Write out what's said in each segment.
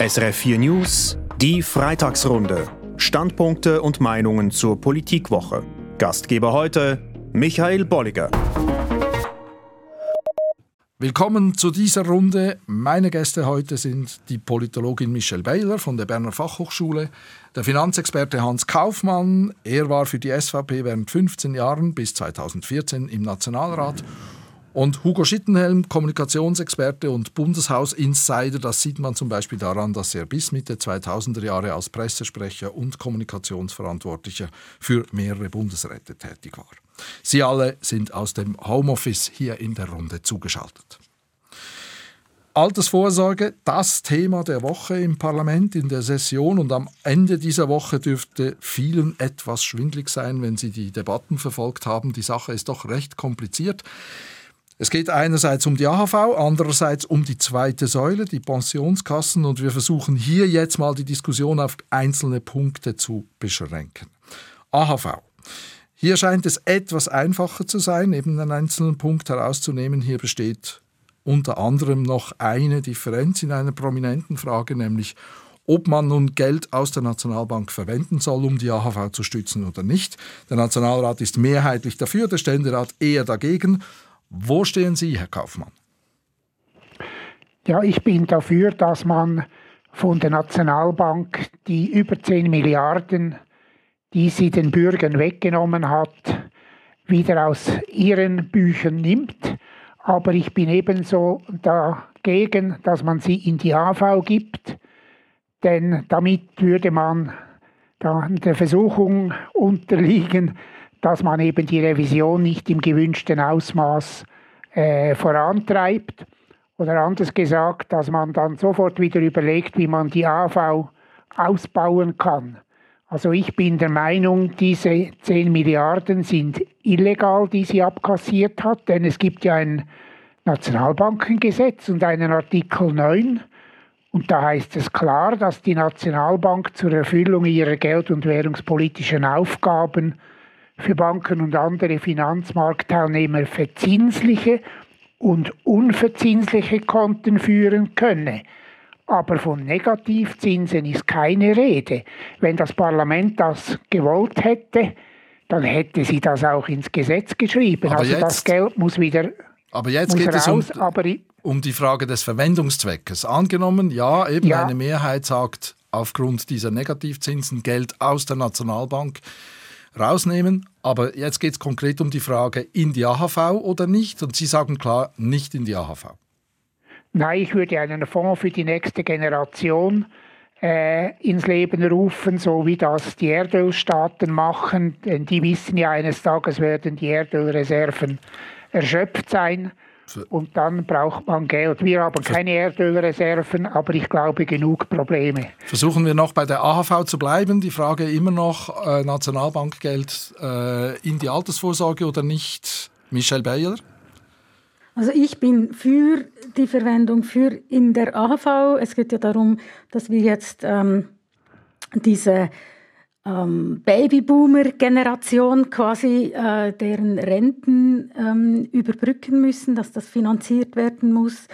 SRF 4 News, die Freitagsrunde. Standpunkte und Meinungen zur Politikwoche. Gastgeber heute Michael Bolliger. Willkommen zu dieser Runde. Meine Gäste heute sind die Politologin Michelle Baylor von der Berner Fachhochschule, der Finanzexperte Hans Kaufmann. Er war für die SVP während 15 Jahren bis 2014 im Nationalrat. Und Hugo Schittenhelm, Kommunikationsexperte und Bundeshaus-Insider, das sieht man zum Beispiel daran, dass er bis Mitte 2000er Jahre als Pressesprecher und Kommunikationsverantwortlicher für mehrere Bundesräte tätig war. Sie alle sind aus dem Homeoffice hier in der Runde zugeschaltet. Altersvorsorge, das Thema der Woche im Parlament, in der Session und am Ende dieser Woche dürfte vielen etwas schwindlig sein, wenn sie die Debatten verfolgt haben. Die Sache ist doch recht kompliziert. Es geht einerseits um die AHV, andererseits um die zweite Säule, die Pensionskassen und wir versuchen hier jetzt mal die Diskussion auf einzelne Punkte zu beschränken. AHV. Hier scheint es etwas einfacher zu sein, eben einen einzelnen Punkt herauszunehmen. Hier besteht unter anderem noch eine Differenz in einer prominenten Frage, nämlich ob man nun Geld aus der Nationalbank verwenden soll, um die AHV zu stützen oder nicht. Der Nationalrat ist mehrheitlich dafür, der Ständerat eher dagegen. Wo stehen Sie, Herr Kaufmann? Ja, ich bin dafür, dass man von der Nationalbank die über 10 Milliarden die sie den Bürgern weggenommen hat, wieder aus ihren Büchern nimmt. Aber ich bin ebenso dagegen, dass man sie in die AV gibt, denn damit würde man der Versuchung unterliegen, dass man eben die Revision nicht im gewünschten Ausmaß äh, vorantreibt. Oder anders gesagt, dass man dann sofort wieder überlegt, wie man die AV ausbauen kann. Also ich bin der Meinung, diese 10 Milliarden sind illegal, die sie abkassiert hat, denn es gibt ja ein Nationalbankengesetz und einen Artikel 9. Und da heißt es klar, dass die Nationalbank zur Erfüllung ihrer geld- und währungspolitischen Aufgaben für Banken und andere Finanzmarktteilnehmer verzinsliche und unverzinsliche Konten führen könne aber von Negativzinsen ist keine Rede. Wenn das Parlament das gewollt hätte, dann hätte sie das auch ins Gesetz geschrieben. Aber also jetzt, das Geld muss wieder aber jetzt geht raus, es um, um die Frage des Verwendungszweckes. Angenommen, ja, eben ja. eine Mehrheit sagt, aufgrund dieser Negativzinsen Geld aus der Nationalbank rausnehmen. Aber jetzt geht es konkret um die Frage, in die AHV oder nicht. Und Sie sagen klar, nicht in die AHV. Nein, ich würde einen Fonds für die nächste Generation äh, ins Leben rufen, so wie das die Erdölstaaten machen. Denn die wissen ja, eines Tages werden die Erdölreserven erschöpft sein. Und dann braucht man Geld. Wir haben keine Erdölreserven, aber ich glaube genug Probleme. Versuchen wir noch bei der AHV zu bleiben. Die Frage immer noch äh, Nationalbankgeld äh, in die Altersvorsorge oder nicht. Michel Bayer? Also ich bin für die Verwendung für in der AHV. Es geht ja darum, dass wir jetzt ähm, diese ähm, Babyboomer-Generation quasi äh, deren Renten ähm, überbrücken müssen, dass das finanziert werden muss.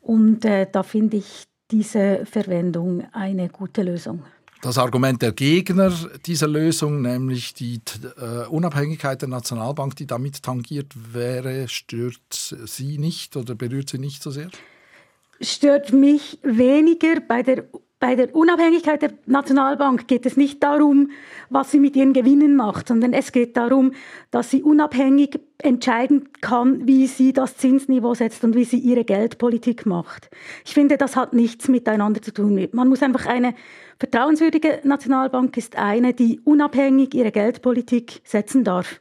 Und äh, da finde ich diese Verwendung eine gute Lösung. Das Argument der Gegner dieser Lösung, nämlich die äh, Unabhängigkeit der Nationalbank, die damit tangiert wäre, stört Sie nicht oder berührt Sie nicht so sehr? Stört mich weniger bei der bei der Unabhängigkeit der Nationalbank geht es nicht darum, was sie mit ihren Gewinnen macht, sondern es geht darum, dass sie unabhängig entscheiden kann, wie sie das Zinsniveau setzt und wie sie ihre Geldpolitik macht. Ich finde, das hat nichts miteinander zu tun. Man muss einfach eine vertrauenswürdige Nationalbank ist eine, die unabhängig ihre Geldpolitik setzen darf.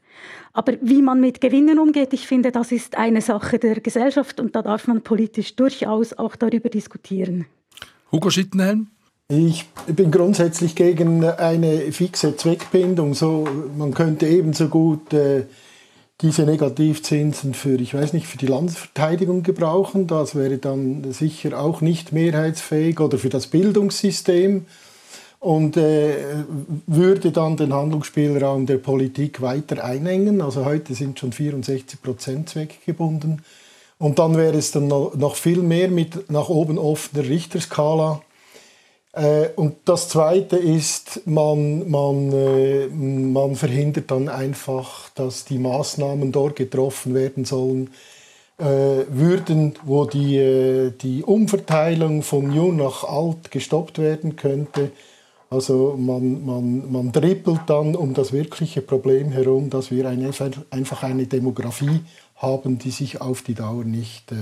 Aber wie man mit Gewinnen umgeht, ich finde, das ist eine Sache der Gesellschaft und da darf man politisch durchaus auch darüber diskutieren. Hugo Schittenhelm? Ich bin grundsätzlich gegen eine fixe Zweckbindung. So, man könnte ebenso gut äh, diese Negativzinsen für, ich weiß nicht, für die Landesverteidigung gebrauchen. Das wäre dann sicher auch nicht mehrheitsfähig oder für das Bildungssystem und äh, würde dann den Handlungsspielraum der Politik weiter einengen. Also heute sind schon 64 Prozent zweckgebunden. Und dann wäre es dann noch, viel mehr mit nach oben offener Richterskala Äh, und das Zweite ist, man, man, äh, man verhindert dann einfach, dass die Maßnahmen dort getroffen werden sollen, äh, würden, wo die, die Umverteilung von jung nach alt gestoppt werden könnte. Also man, man, man dribbelt dann um das wirkliche Problem herum, dass wir eine, einfach eine Demografie haben, die sich auf die Dauer nicht äh,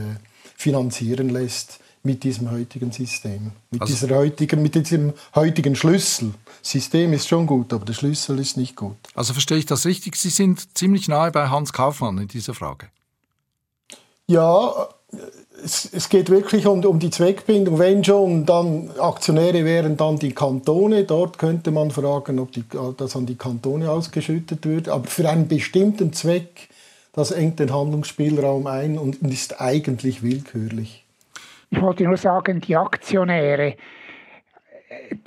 finanzieren lässt mit diesem heutigen System, mit, also, dieser heutigen, mit diesem heutigen Schlüssel. System ist schon gut, aber der Schlüssel ist nicht gut. Also verstehe ich das richtig? Sie sind ziemlich nahe bei Hans Kaufmann in dieser Frage. Ja, es, es geht wirklich um, um, die Zweckbindung. Wenn schon, dann Aktionäre wären dann die Kantone. Dort könnte man fragen, ob die, das an die Kantone ausgeschüttet wird. Aber für einen bestimmten Zweck, das engt den Handlungsspielraum ein und ist eigentlich willkürlich. Ich wollte nur sagen, die Aktionäre,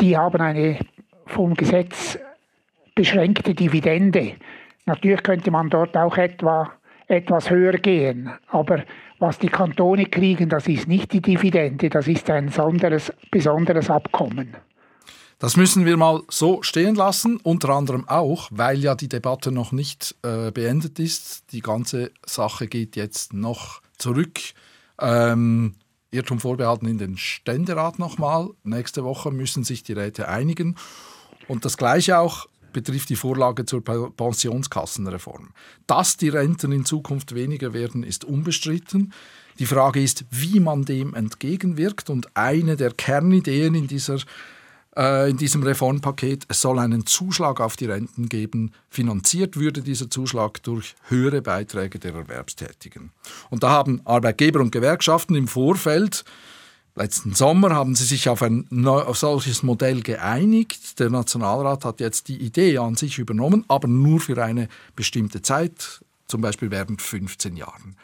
die haben eine vom Gesetz beschränkte Dividende. Natürlich könnte man dort auch etwa etwas höher gehen, aber was die Kantone kriegen, das ist nicht die Dividende, das ist ein besonderes, besonderes Abkommen. Das müssen wir mal so stehen lassen, unter anderem auch, weil ja die Debatte noch nicht äh, beendet ist. Die ganze Sache geht jetzt noch zurück. Ähm, Irrtum vorbehalten in den Ständerat nochmal. Nächste Woche müssen sich die Räte einigen. Und das Gleiche auch betrifft die Vorlage zur Pensionskassenreform. Dass die Renten in Zukunft weniger werden, ist unbestritten. Die Frage ist, wie man dem entgegenwirkt. Und eine der Kernideen in dieser in diesem Reformpaket. Es soll einen Zuschlag auf die Renten geben. Finanziert würde dieser Zuschlag durch höhere Beiträge der Erwerbstätigen. Und da haben Arbeitgeber und Gewerkschaften im Vorfeld Letzten Sommer haben sie sich auf ein auf solches Modell geeinigt. Der Nationalrat hat jetzt die Idee an sich übernommen, aber nur für eine bestimmte Zeit, zum Beispiel während 15 Jahren.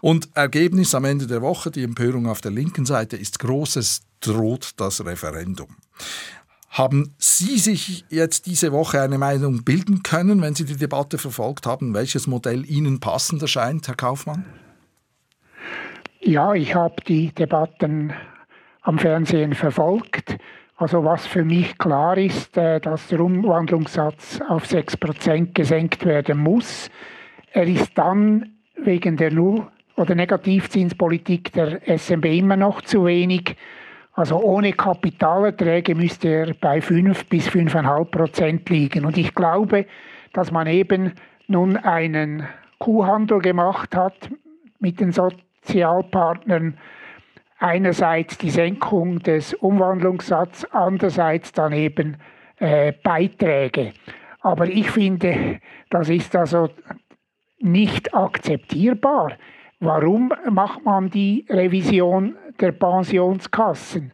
Und Ergebnis am Ende der Woche, die Empörung auf der linken Seite ist groß, es droht das Referendum. Haben Sie sich jetzt diese Woche eine Meinung bilden können, wenn Sie die Debatte verfolgt haben, welches Modell Ihnen passender scheint, Herr Kaufmann? Ja, ich habe die Debatten am Fernsehen verfolgt. Also was für mich klar ist, äh, dass der Umwandlungssatz auf 6% gesenkt werden muss. Er ist dann wegen der Null- oder Negativzinspolitik der SMB immer noch zu wenig. Also ohne Kapitalerträge müsste er bei 5 bis 5,5 Prozent liegen. Und ich glaube, dass man eben nun einen Kuhhandel gemacht hat mit den Sozialpartnern. Einerseits die Senkung des Umwandlungssatzes, andererseits dann eben äh, Beiträge. Aber ich finde, das ist also nicht akzeptierbar. Warum macht man die Revision der Pensionskassen?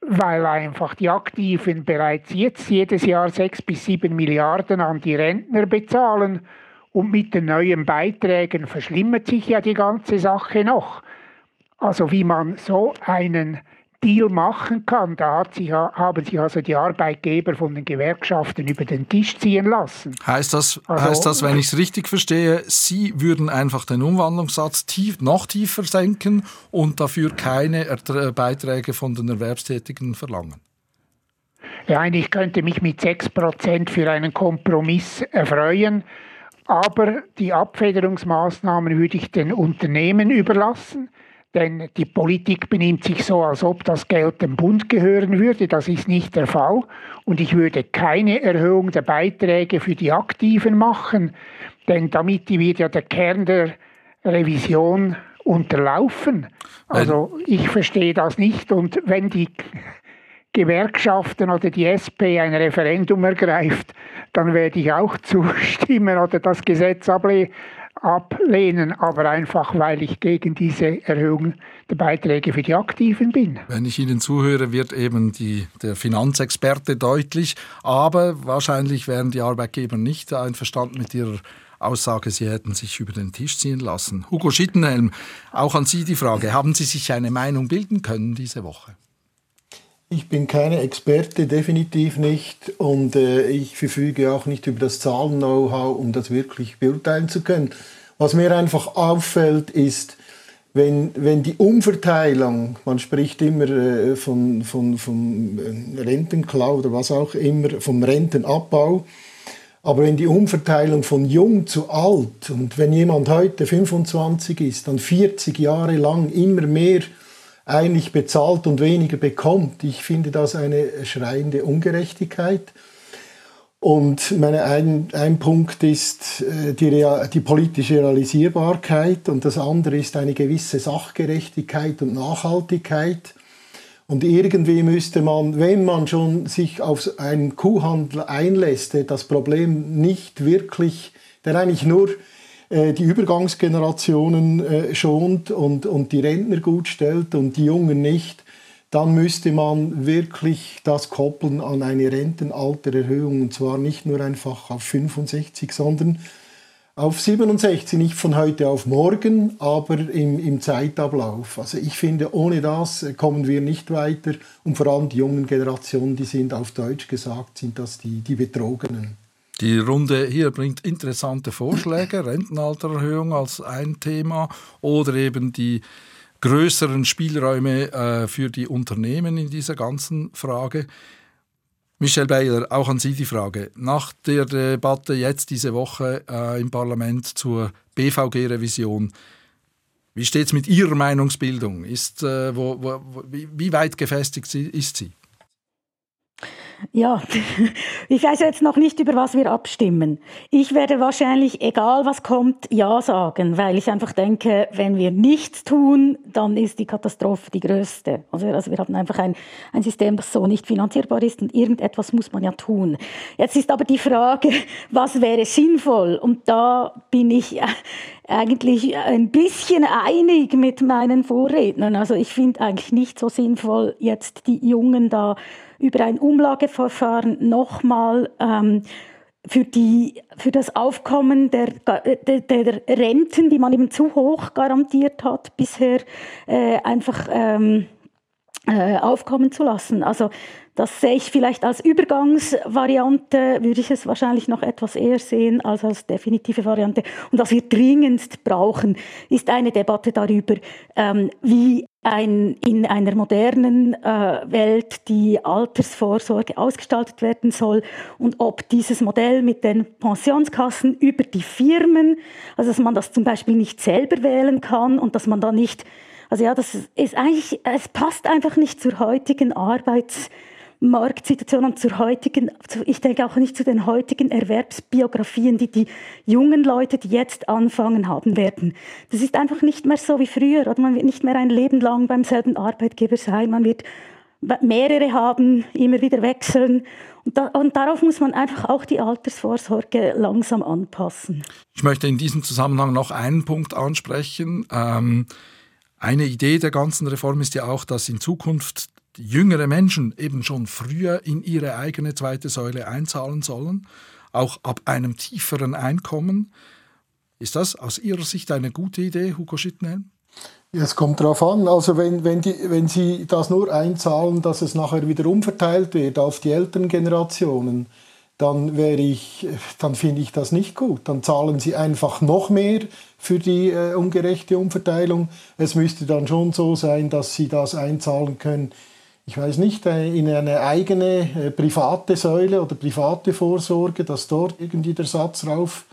Weil einfach die Aktiven bereits jetzt jedes Jahr sechs bis sieben Milliarden an die Rentner bezahlen und mit den neuen Beiträgen verschlimmert sich ja die ganze Sache noch. Also wie man so einen Deal machen kann. Da sich, haben sich also die Arbeitgeber von den Gewerkschaften über den Tisch ziehen lassen. Heißt das, also, heißt das wenn ich es richtig verstehe, Sie würden einfach den Umwandlungssatz tief, noch tiefer senken und dafür keine Ertr Beiträge von den Erwerbstätigen verlangen? Ja, ich könnte mich mit 6% für einen Kompromiss erfreuen, aber die Abfederungsmaßnahmen würde ich den Unternehmen überlassen. Denn die Politik benimmt sich so, als ob das Geld dem Bund gehören würde. Das ist nicht der Fall. Und ich würde keine Erhöhung der Beiträge für die Aktiven machen, denn damit wird ja der Kern der Revision unterlaufen. Also ich verstehe das nicht. Und wenn die Gewerkschaften oder die SP ein Referendum ergreift, dann werde ich auch zustimmen oder das Gesetz ablehnen ablehnen, aber einfach, weil ich gegen diese Erhöhung der Beiträge für die Aktiven bin. Wenn ich Ihnen zuhöre, wird eben die, der Finanzexperte deutlich, aber wahrscheinlich wären die Arbeitgeber nicht einverstanden mit Ihrer Aussage, sie hätten sich über den Tisch ziehen lassen. Hugo Schittenhelm, auch an Sie die Frage, haben Sie sich eine Meinung bilden können diese Woche? Ich bin keine Experte, definitiv nicht. Und äh, ich verfüge auch nicht über das Zahlen-Know-how, um das wirklich beurteilen zu können. Was mir einfach auffällt, ist, wenn, wenn die Umverteilung, man spricht immer äh, von, von, von äh, Rentenklau oder was auch immer, vom Rentenabbau, aber wenn die Umverteilung von jung zu alt und wenn jemand heute 25 ist, dann 40 Jahre lang immer mehr eigentlich bezahlt und weniger bekommt, ich finde das eine schreiende Ungerechtigkeit. Und meine, ein, ein Punkt ist äh, die, die politische Realisierbarkeit und das andere ist eine gewisse Sachgerechtigkeit und Nachhaltigkeit. Und irgendwie müsste man, wenn man schon sich auf einen Kuhhandel einlässt, das Problem nicht wirklich, der eigentlich nur die Übergangsgenerationen äh, schont und, und die Rentner gut stellt und die Jungen nicht, dann müsste man wirklich das koppeln an eine Rentenaltererhöhung und zwar nicht nur einfach auf 65, sondern auf 67, nicht von heute auf morgen, aber im, im Zeitablauf. Also ich finde, ohne das kommen wir nicht weiter und vor allem die jungen Generationen, die sind auf Deutsch gesagt, sind das die, die Betrogenen. Die Runde hier bringt interessante Vorschläge, Rentenaltererhöhung als ein Thema oder eben die größeren Spielräume äh, für die Unternehmen in dieser ganzen Frage. Michel Baylor, auch an Sie die Frage. Nach der Debatte jetzt diese Woche äh, im Parlament zur BVG-Revision, wie steht es mit Ihrer Meinungsbildung? Ist, äh, wo, wo, wie, wie weit gefestigt ist sie? Ja, ich weiß jetzt noch nicht, über was wir abstimmen. Ich werde wahrscheinlich, egal was kommt, Ja sagen, weil ich einfach denke, wenn wir nichts tun, dann ist die Katastrophe die größte. Also, also wir haben einfach ein, ein System, das so nicht finanzierbar ist und irgendetwas muss man ja tun. Jetzt ist aber die Frage, was wäre sinnvoll? Und da bin ich äh, eigentlich ein bisschen einig mit meinen Vorrednern. Also ich finde eigentlich nicht so sinnvoll, jetzt die Jungen da über ein Umlageverfahren nochmal ähm, für, die, für das Aufkommen der, der, der, Renten, die man eben zu hoch garantiert hat, bisher äh, einfach ähm, äh, aufkommen zu lassen. Also das sehe ich vielleicht als Übergangsvariante, würde ich es wahrscheinlich noch etwas eher sehen als als definitive Variante. Und was wir dringendst brauchen, ist eine Debatte darüber, ähm, wie ein, in einer modernen äh, Welt die Altersvorsorge ausgestaltet werden soll und ob dieses Modell mit den Pensionskassen über die Firmen, also dass man das zum Beispiel nicht selber wählen kann und dass man da nicht, also ja, das ist eigentlich, es passt einfach nicht zur heutigen Arbeits- Marktsituation und zur heutigen, ich denke auch nicht zu den heutigen Erwerbsbiografien, die die jungen Leute, die jetzt anfangen haben werden. Das ist einfach nicht mehr so wie früher. Oder man wird nicht mehr ein Leben lang beim selben Arbeitgeber sein. Man wird mehrere haben, immer wieder wechseln. Und, da, und, darauf muss man einfach auch die Altersvorsorge langsam anpassen. Ich möchte in diesem Zusammenhang noch einen Punkt ansprechen. Ähm, eine Idee der ganzen Reform ist ja auch, dass in Zukunft jüngere Menschen eben schon früher in ihre eigene zweite Säule einzahlen sollen, auch ab einem tieferen Einkommen. Ist das aus Ihrer Sicht eine gute Idee, Hugo Schittner? Es kommt darauf an, also wenn, wenn, die, wenn Sie das nur einzahlen, dass es nachher wieder umverteilt wird auf die älteren Generationen, dann wäre ich, dann finde ich das nicht gut. Dann zahlen Sie einfach noch mehr für die äh, ungerechte Umverteilung. Es müsste dann schon so sein, dass Sie das einzahlen können ich weiß nicht, äh, in eine eigene äh, private Säule oder private Vorsorge, dass dort irgendwie der Satz rauf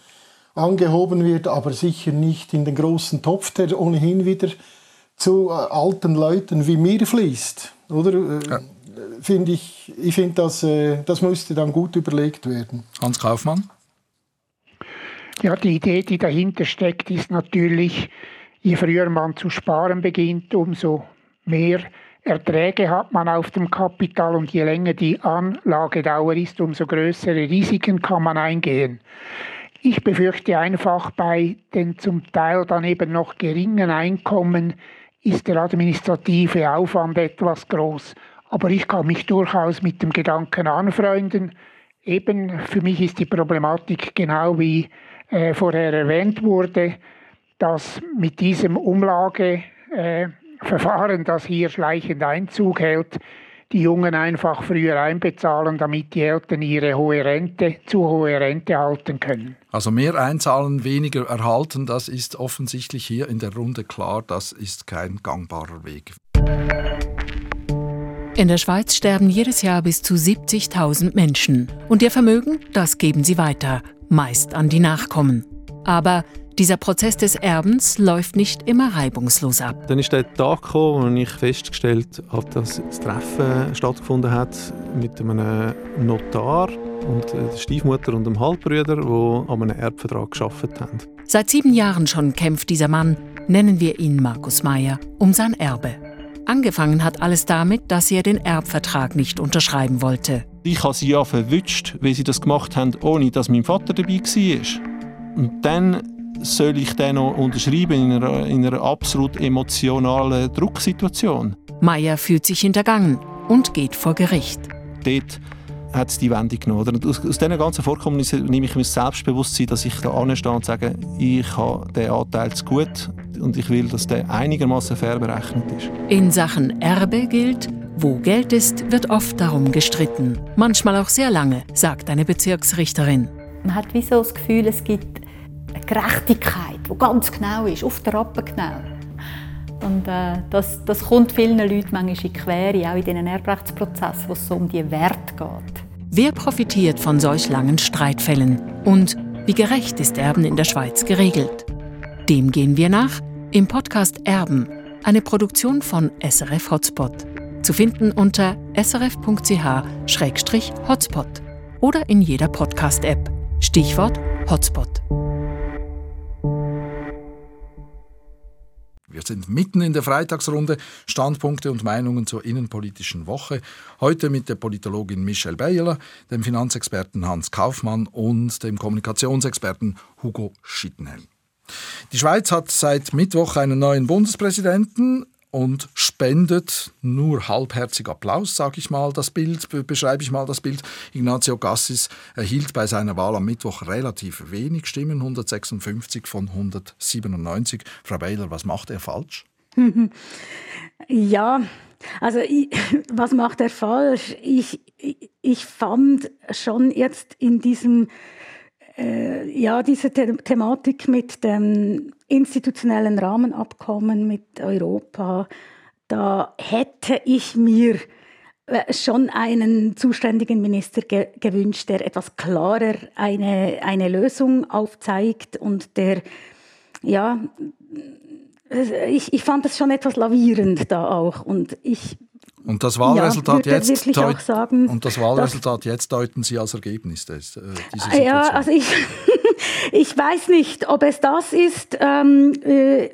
angehoben wird, aber sicher nicht in den großen Topf, der ohnehin wieder zu äh, alten Leuten wie mir fließt. Oder? Ja. Finde ich, ich finde, das, das müsste dann gut überlegt werden. Hans Kaufmann? Ja, die Idee, die dahinter steckt, ist natürlich, je früher man zu sparen beginnt, umso mehr Erträge hat man auf dem Kapital und je länger die Anlagedauer ist, umso größere Risiken kann man eingehen. Ich befürchte einfach bei den zum Teil dann eben noch geringen Einkommen ist der administrative Aufwand etwas groß. Aber ich kann mich durchaus mit dem Gedanken anfreunden. Eben für mich ist die Problematik genau wie äh, vorher erwähnt wurde, dass mit diesem Umlage äh, das hier schleichend Einzug hält, die Jungen einfach früher einbezahlen, damit die Eltern ihre hohe Rente, zu hohe Rente halten können. Also mehr einzahlen, weniger erhalten, das ist offensichtlich hier in der Runde klar, das ist kein gangbarer Weg. In der Schweiz sterben jedes Jahr bis zu 70.000 Menschen. Und ihr Vermögen, das geben sie weiter, meist an die Nachkommen. Aber dieser Prozess des Erbens läuft nicht immer reibungslos ab. Dann ist der Tag gekommen, wo ich festgestellt habe, dass das Treffen stattgefunden hat mit einem Notar und der Stiefmutter und dem Halbbruder, die an einem Erbvertrag geschafft haben. Seit sieben Jahren schon kämpft dieser Mann, nennen wir ihn Markus Meyer, um sein Erbe. Angefangen hat alles damit, dass er den Erbvertrag nicht unterschreiben wollte. Ich habe sie ja verwünscht, wie sie das gemacht haben, ohne dass mein Vater dabei war. Und dann soll ich den noch unterschreiben in einer, in einer absolut emotionalen Drucksituation. Meyer fühlt sich hintergangen und geht vor Gericht. Dort hat es die Wendung genommen. Aus, aus diesen ganzen Vorkommnissen nehme ich mir das Selbstbewusstsein, dass ich da anstehe und sage, ich habe den Anteil zu gut und ich will, dass der einigermaßen fair berechnet ist. In Sachen Erbe gilt, wo Geld ist, wird oft darum gestritten. Manchmal auch sehr lange, sagt eine Bezirksrichterin. Man hat wie so das Gefühl, es gibt eine Gerechtigkeit, die ganz genau ist, auf der Rappe genau. Und äh, das, das kommt vielen Leuten manchmal in die Quere, auch in diesen Erbrechtsprozessen, wo es so um die Werte geht. Wer profitiert von solch langen Streitfällen? Und wie gerecht ist Erben in der Schweiz geregelt? Dem gehen wir nach im Podcast Erben, eine Produktion von SRF Hotspot. Zu finden unter srf.ch-hotspot oder in jeder Podcast-App. Stichwort Hotspot. Wir sind mitten in der Freitagsrunde Standpunkte und Meinungen zur innenpolitischen Woche. Heute mit der Politologin Michelle Beiler, dem Finanzexperten Hans Kaufmann und dem Kommunikationsexperten Hugo Schittenhelm. Die Schweiz hat seit Mittwoch einen neuen Bundespräsidenten und spendet nur halbherzig Applaus, sage ich mal, das Bild, beschreibe ich mal das Bild. Ignazio Gassis erhielt bei seiner Wahl am Mittwoch relativ wenig Stimmen, 156 von 197. Frau Beiler, was macht er falsch? Ja, also ich, was macht er falsch? Ich, ich fand schon jetzt in diesem äh, ja, diese The Thematik mit dem institutionellen Rahmenabkommen mit Europa, da hätte ich mir äh, schon einen zuständigen Minister ge gewünscht, der etwas klarer eine, eine Lösung aufzeigt und der, ja, ich, ich fand das schon etwas lavierend da auch und ich und das Wahlresultat, ja, jetzt, sagen, und das Wahlresultat jetzt deuten Sie als Ergebnis des, äh, dieser Situation? Ja, also ich, ich weiß nicht, ob es das ist, ähm, äh,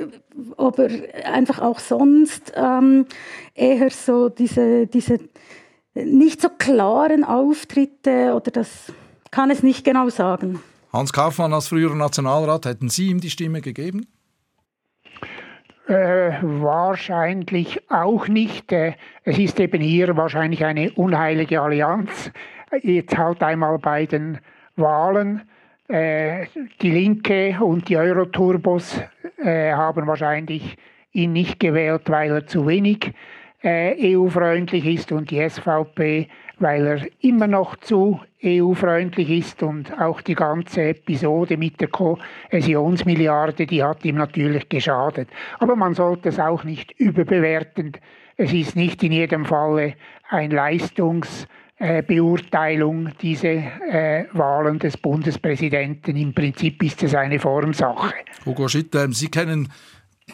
ob er einfach auch sonst ähm, eher so diese, diese nicht so klaren Auftritte oder das kann es nicht genau sagen. Hans Kaufmann als früherer Nationalrat, hätten Sie ihm die Stimme gegeben? Äh, wahrscheinlich auch nicht. Äh, es ist eben hier wahrscheinlich eine unheilige Allianz. Jetzt halt einmal bei den Wahlen. Äh, die Linke und die Euroturbos äh, haben wahrscheinlich ihn nicht gewählt, weil er zu wenig äh, EU-freundlich ist und die SVP, weil er immer noch zu EU-freundlich ist und auch die ganze Episode mit der Kohäsionsmilliarde, die hat ihm natürlich geschadet. Aber man sollte es auch nicht überbewerten. Es ist nicht in jedem Falle ein Leistungsbeurteilung, diese äh, Wahlen des Bundespräsidenten. Im Prinzip ist es eine Formsache. Hugo Schitter, Sie kennen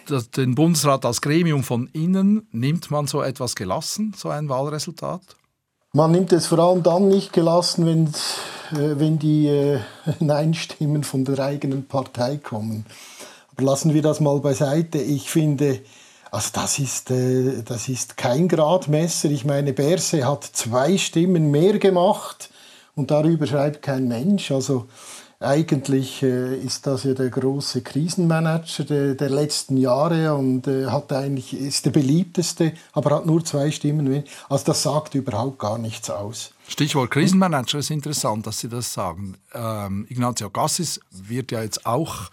das, den Bundesrat als Gremium von innen. Nimmt man so etwas gelassen, so ein Wahlresultat? Man nimmt es vor allem dann nicht gelassen, wenn, äh, wenn die äh, Nein-Stimmen von der eigenen Partei kommen. Aber lassen wir das mal beiseite. Ich finde, also das ist, äh, das ist kein Gradmesser. Ich meine, Berse hat zwei Stimmen mehr gemacht und darüber schreibt kein Mensch. Also eigentlich äh, ist das ja der große Krisenmanager der, der letzten Jahre und äh, hat eigentlich, ist der beliebteste, aber hat nur zwei Stimmen. Also das sagt überhaupt gar nichts aus. Stichwort Krisenmanager ist interessant, dass Sie das sagen. Ähm, Ignazio Gassis wird ja jetzt auch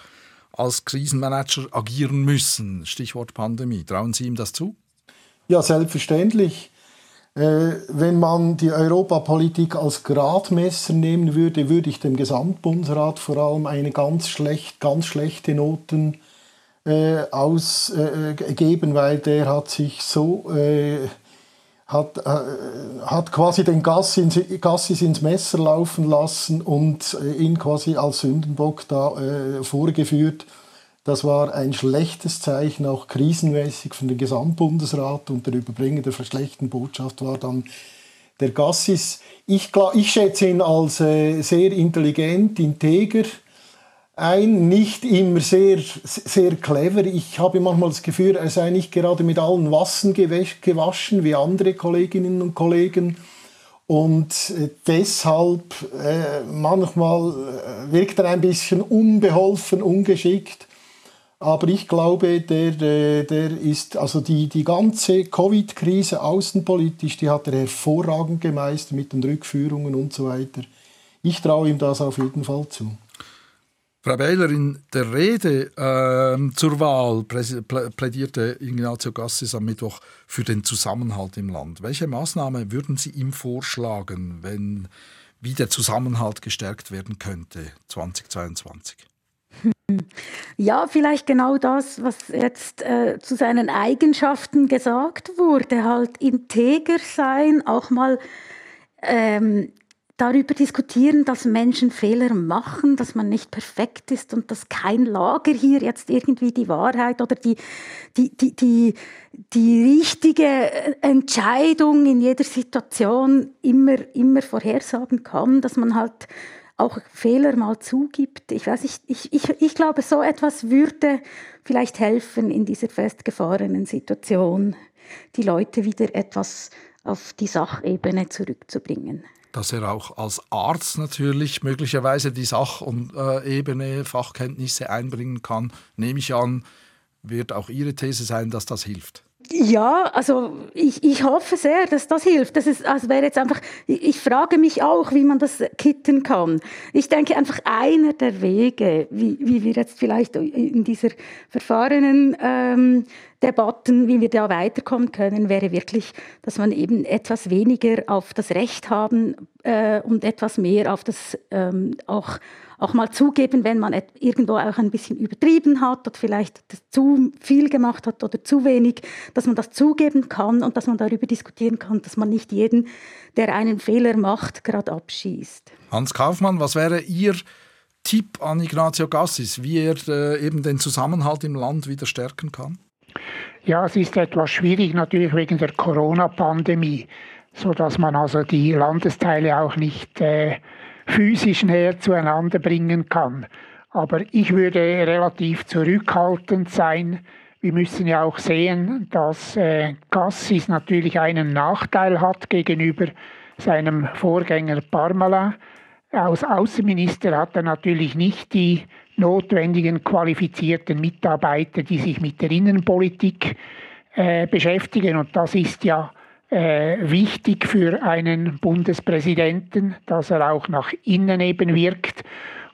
als Krisenmanager agieren müssen. Stichwort Pandemie. Trauen Sie ihm das zu? Ja, selbstverständlich. Äh, wenn man die Europapolitik als Gradmesser nehmen würde, würde ich dem Gesamtbundesrat vor allem eine ganz, schlecht, ganz schlechte Noten äh, ausgeben, äh, weil der hat sich so äh, hat, äh, hat quasi den Gassis, Gassis ins Messer laufen lassen und äh, ihn quasi als Sündenbock da äh, vorgeführt. Das war ein schlechtes Zeichen, auch krisenmäßig von dem Gesamtbundesrat und der Überbringer der schlechten Botschaft war dann der Gassis. Ich, ich schätze ihn als äh, sehr intelligent, integer ein, nicht immer sehr, sehr clever. Ich habe manchmal das Gefühl, er sei nicht gerade mit allen Wassen gewaschen wie andere Kolleginnen und Kollegen. Und äh, deshalb äh, manchmal äh, wirkt er ein bisschen unbeholfen, ungeschickt. Aber ich glaube, der, äh, der ist, also die, die ganze Covid-Krise außenpolitisch, die hat er hervorragend gemeistert mit den Rückführungen und so weiter. Ich traue ihm das auf jeden Fall zu. Frau Behler, in der Rede äh, zur Wahl plädierte Ignazio Gassis am Mittwoch für den Zusammenhalt im Land. Welche Maßnahme würden Sie ihm vorschlagen, wenn wie der Zusammenhalt gestärkt werden könnte 2022? Ja, vielleicht genau das, was jetzt äh, zu seinen Eigenschaften gesagt wurde, halt integer sein, auch mal ähm, darüber diskutieren, dass Menschen Fehler machen, dass man nicht perfekt ist und dass kein Lager hier jetzt irgendwie die Wahrheit oder die, die, die, die, die richtige Entscheidung in jeder Situation immer, immer vorhersagen kann, dass man halt auch Fehler mal zugibt. Ich weiß nicht, ich, ich, ich glaube, so etwas würde vielleicht helfen in dieser festgefahrenen Situation, die Leute wieder etwas auf die Sachebene zurückzubringen dass er auch als Arzt natürlich möglicherweise die Sachebene, Fachkenntnisse einbringen kann, nehme ich an, wird auch Ihre These sein, dass das hilft. Ja, also ich, ich hoffe sehr, dass das hilft. Das ist, also wäre jetzt einfach, ich, ich frage mich auch, wie man das kitten kann. Ich denke einfach einer der Wege, wie, wie wir jetzt vielleicht in dieser verfahrenen ähm, Debatten, wie wir da weiterkommen können, wäre wirklich, dass man eben etwas weniger auf das Recht haben äh, und etwas mehr auf das ähm, auch auch mal zugeben, wenn man irgendwo auch ein bisschen übertrieben hat oder vielleicht zu viel gemacht hat oder zu wenig, dass man das zugeben kann und dass man darüber diskutieren kann, dass man nicht jeden, der einen Fehler macht, gerade abschießt. Hans Kaufmann, was wäre Ihr Tipp an Ignazio Gassis, wie er äh, eben den Zusammenhalt im Land wieder stärken kann? Ja, es ist etwas schwierig natürlich wegen der Corona-Pandemie, sodass man also die Landesteile auch nicht äh, physisch näher zueinander bringen kann. Aber ich würde relativ zurückhaltend sein. Wir müssen ja auch sehen, dass äh, Cassis natürlich einen Nachteil hat gegenüber seinem Vorgänger Parmalin. Als Außenminister hat er natürlich nicht die notwendigen qualifizierten Mitarbeiter, die sich mit der Innenpolitik äh, beschäftigen. Und das ist ja äh, wichtig für einen Bundespräsidenten, dass er auch nach innen eben wirkt.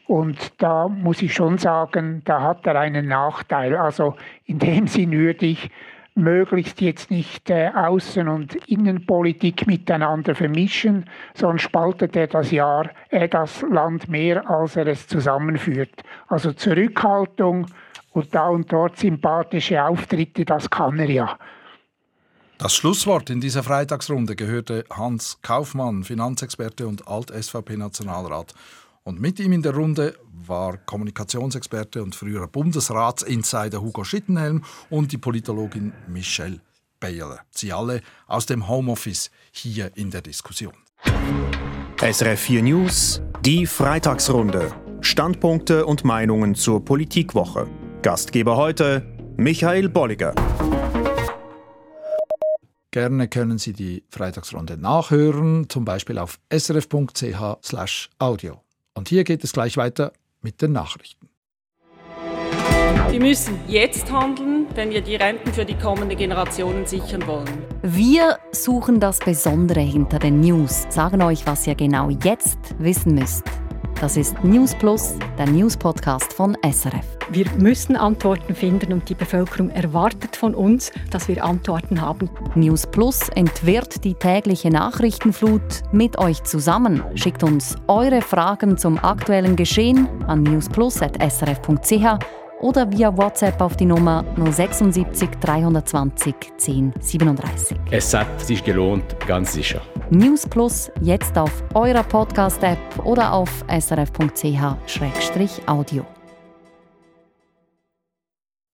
Und da muss ich schon sagen, da hat er einen Nachteil. Also in dem Sinn würde ich möglichst jetzt nicht äh, Außen- und Innenpolitik miteinander vermischen, sondern spaltet er das Jahr, äh, das Land mehr, als er es zusammenführt. Also Zurückhaltung und da und dort sympathische Auftritte, das kann er ja. Das Schlusswort in dieser Freitagsrunde gehörte Hans Kaufmann, Finanzexperte und Alt-SVP-Nationalrat. Und mit ihm in der Runde war Kommunikationsexperte und früherer Bundesratsinsider Hugo Schittenhelm und die Politologin Michelle Baylor. Sie alle aus dem Homeoffice hier in der Diskussion. SRF 4 News, die Freitagsrunde. Standpunkte und Meinungen zur Politikwoche. Gastgeber heute Michael Bolliger. Gerne können Sie die Freitagsrunde nachhören, zum Beispiel auf srf.ch/audio. Und hier geht es gleich weiter mit den Nachrichten. Wir müssen jetzt handeln, wenn wir die Renten für die kommenden Generationen sichern wollen. Wir suchen das Besondere hinter den News, sagen euch, was ihr genau jetzt wissen müsst. Das ist News Plus, der News-Podcast von SRF. Wir müssen Antworten finden und die Bevölkerung erwartet von uns, dass wir Antworten haben. News Plus entwirrt die tägliche Nachrichtenflut mit euch zusammen. Schickt uns eure Fragen zum aktuellen Geschehen an newsplus.srf.ch oder via WhatsApp auf die Nummer 076 320 10 37. Es hat sich gelohnt, ganz sicher. News Plus jetzt auf eurer Podcast-App oder auf srf.ch-audio.